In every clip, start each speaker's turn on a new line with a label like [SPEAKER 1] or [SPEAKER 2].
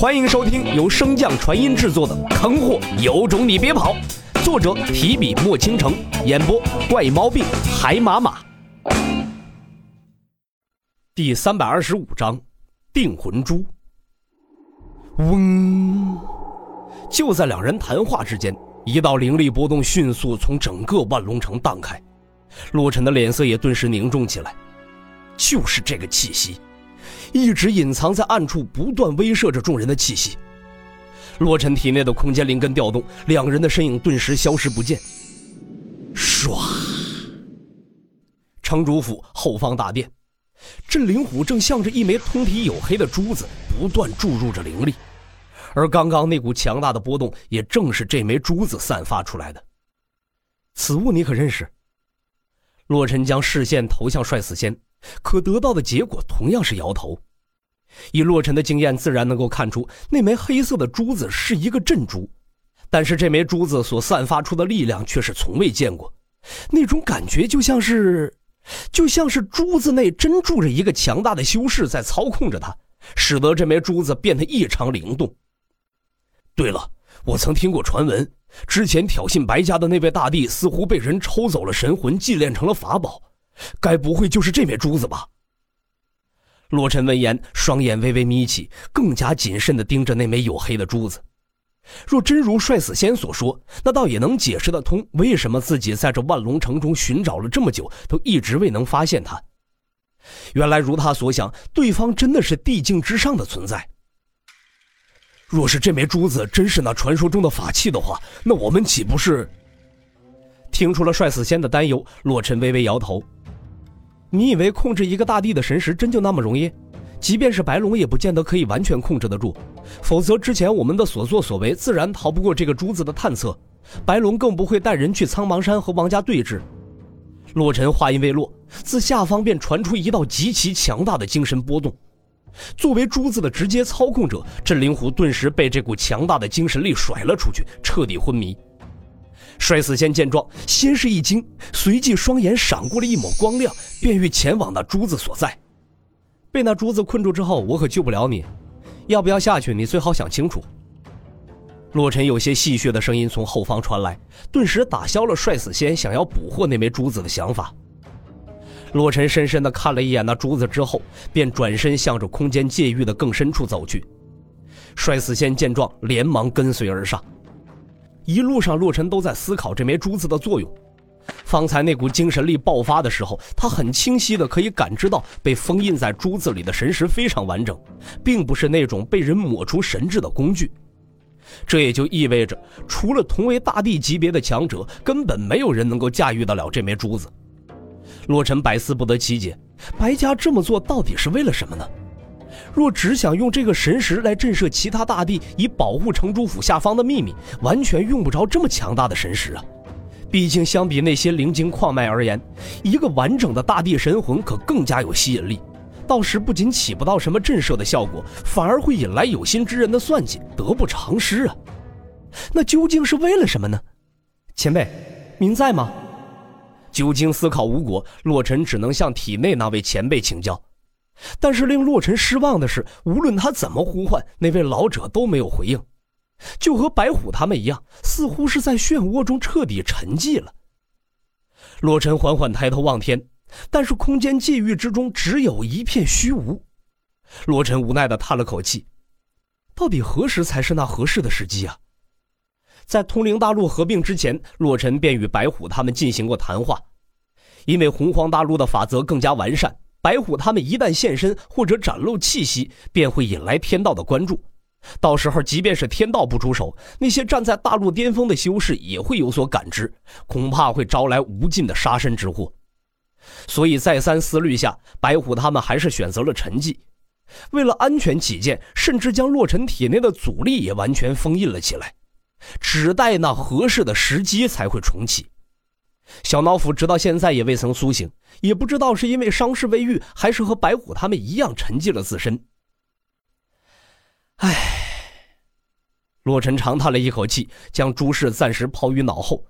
[SPEAKER 1] 欢迎收听由升降传音制作的《坑货有种你别跑》，作者提笔墨倾城，演播怪猫病海马马。第三百二十五章，定魂珠。嗡！就在两人谈话之间，一道灵力波动迅速从整个万龙城荡开，洛尘的脸色也顿时凝重起来。就是这个气息。一直隐藏在暗处，不断威慑着众人的气息。洛尘体内的空间灵根调动，两人的身影顿时消失不见。唰！城主府后方大殿，镇灵虎正向着一枚通体黝黑的珠子不断注入着灵力，而刚刚那股强大的波动，也正是这枚珠子散发出来的。此物你可认识？洛尘将视线投向帅死仙。可得到的结果同样是摇头。以洛尘的经验，自然能够看出那枚黑色的珠子是一个镇珠，但是这枚珠子所散发出的力量却是从未见过。那种感觉就像是，就像是珠子内真住着一个强大的修士在操控着它，使得这枚珠子变得异常灵动。对了，我曾听过传闻，之前挑衅白家的那位大帝似乎被人抽走了神魂，祭炼成了法宝。该不会就是这枚珠子吧？洛尘闻言，双眼微微眯起，更加谨慎地盯着那枚黝黑的珠子。若真如帅死仙所说，那倒也能解释得通，为什么自己在这万龙城中寻找了这么久，都一直未能发现他。原来如他所想，对方真的是地境之上的存在。若是这枚珠子真是那传说中的法器的话，那我们岂不是……听出了帅死仙的担忧，洛尘微微摇头。你以为控制一个大地的神识真就那么容易？即便是白龙也不见得可以完全控制得住，否则之前我们的所作所为自然逃不过这个珠子的探测。白龙更不会带人去苍茫山和王家对峙。洛尘话音未落，自下方便传出一道极其强大的精神波动。作为珠子的直接操控者，镇灵狐顿时被这股强大的精神力甩了出去，彻底昏迷。帅死仙见状，先是一惊，随即双眼闪过了一抹光亮，便欲前往那珠子所在。被那珠子困住之后，我可救不了你，要不要下去？你最好想清楚。洛尘有些戏谑的声音从后方传来，顿时打消了帅死仙想要捕获那枚珠子的想法。洛尘深深的看了一眼那珠子之后，便转身向着空间界域的更深处走去。帅死仙见状，连忙跟随而上。一路上，洛尘都在思考这枚珠子的作用。方才那股精神力爆发的时候，他很清晰的可以感知到，被封印在珠子里的神识非常完整，并不是那种被人抹除神智的工具。这也就意味着，除了同为大帝级别的强者，根本没有人能够驾驭得了这枚珠子。洛尘百思不得其解，白家这么做到底是为了什么呢？若只想用这个神石来震慑其他大帝，以保护城主府下方的秘密，完全用不着这么强大的神石啊！毕竟相比那些灵晶矿脉而言，一个完整的大地神魂可更加有吸引力。到时不仅起不到什么震慑的效果，反而会引来有心之人的算计，得不偿失啊！那究竟是为了什么呢？前辈，您在吗？久经思考无果，洛尘只能向体内那位前辈请教。但是令洛尘失望的是，无论他怎么呼唤，那位老者都没有回应，就和白虎他们一样，似乎是在漩涡中彻底沉寂了。洛尘缓缓抬头望天，但是空间界域之中只有一片虚无。洛尘无奈的叹了口气，到底何时才是那合适的时机啊？在通灵大陆合并之前，洛尘便与白虎他们进行过谈话，因为洪荒大陆的法则更加完善。白虎他们一旦现身或者展露气息，便会引来天道的关注。到时候，即便是天道不出手，那些站在大陆巅峰的修士也会有所感知，恐怕会招来无尽的杀身之祸。所以，再三思虑下，白虎他们还是选择了沉寂。为了安全起见，甚至将洛尘体内的阻力也完全封印了起来，只待那合适的时机才会重启。小脑斧直到现在也未曾苏醒，也不知道是因为伤势未愈，还是和白虎他们一样沉寂了自身。唉，洛尘长叹了一口气，将诸事暂时抛于脑后。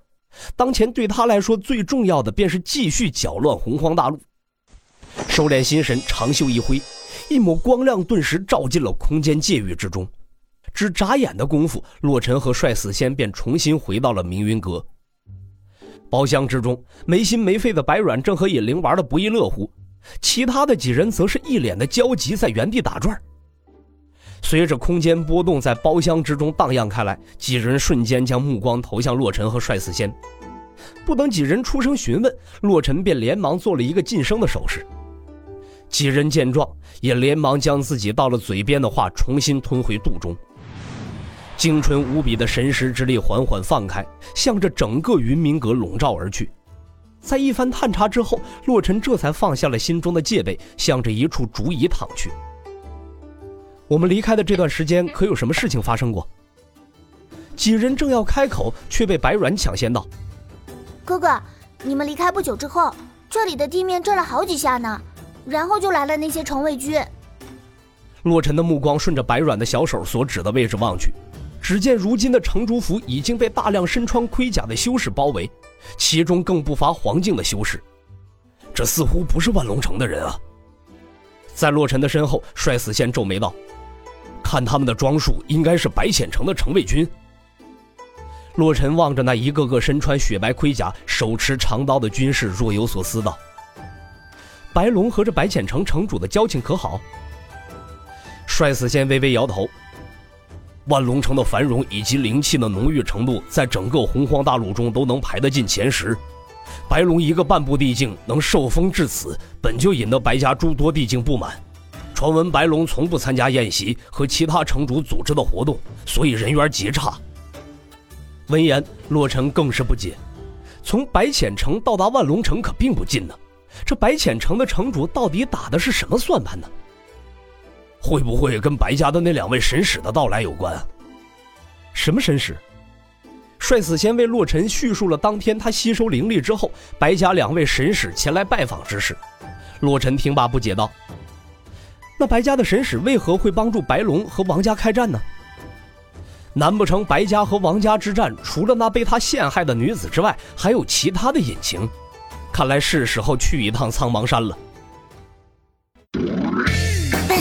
[SPEAKER 1] 当前对他来说最重要的，便是继续搅乱洪荒大陆。收敛心神，长袖一挥，一抹光亮顿时照进了空间界域之中。只眨眼的功夫，洛尘和帅死仙便重新回到了明云阁。包厢之中，没心没肺的白软正和尹玲玩的不亦乐乎，其他的几人则是一脸的焦急，在原地打转。随着空间波动在包厢之中荡漾开来，几人瞬间将目光投向洛尘和帅四仙。不等几人出声询问，洛尘便连忙做了一个噤声的手势。几人见状，也连忙将自己到了嘴边的话重新吞回肚中。精纯无比的神识之力缓缓放开，向着整个云明阁笼罩而去。在一番探查之后，洛尘这才放下了心中的戒备，向着一处竹椅躺去。我们离开的这段时间，可有什么事情发生过？几人正要开口，却被白软抢先道：“
[SPEAKER 2] 哥哥，你们离开不久之后，这里的地面震了好几下呢，然后就来了那些城卫军。”
[SPEAKER 1] 洛尘的目光顺着白软的小手所指的位置望去。只见如今的城主府已经被大量身穿盔甲的修士包围，其中更不乏黄境的修士。这似乎不是万龙城的人啊！在洛尘的身后，帅死仙皱眉道：“看他们的装束，应该是白浅城的城卫军。”洛尘望着那一个个身穿雪白盔甲、手持长刀的军士，若有所思道：“白龙和这白浅城城主的交情可好？”帅死仙微微摇头。万龙城的繁荣以及灵气的浓郁程度，在整个洪荒大陆中都能排得进前十。白龙一个半步地境能受封至此，本就引得白家诸多地境不满。传闻白龙从不参加宴席和其他城主组织的活动，所以人缘极差。闻言，洛尘更是不解：从白浅城到达万龙城可并不近呢，这白浅城的城主到底打的是什么算盘呢？会不会跟白家的那两位神使的到来有关？什么神使？帅死仙为洛尘叙述了当天他吸收灵力之后，白家两位神使前来拜访之事。洛尘听罢不解道：“那白家的神使为何会帮助白龙和王家开战呢？难不成白家和王家之战，除了那被他陷害的女子之外，还有其他的隐情？看来是时候去一趟苍茫山了。”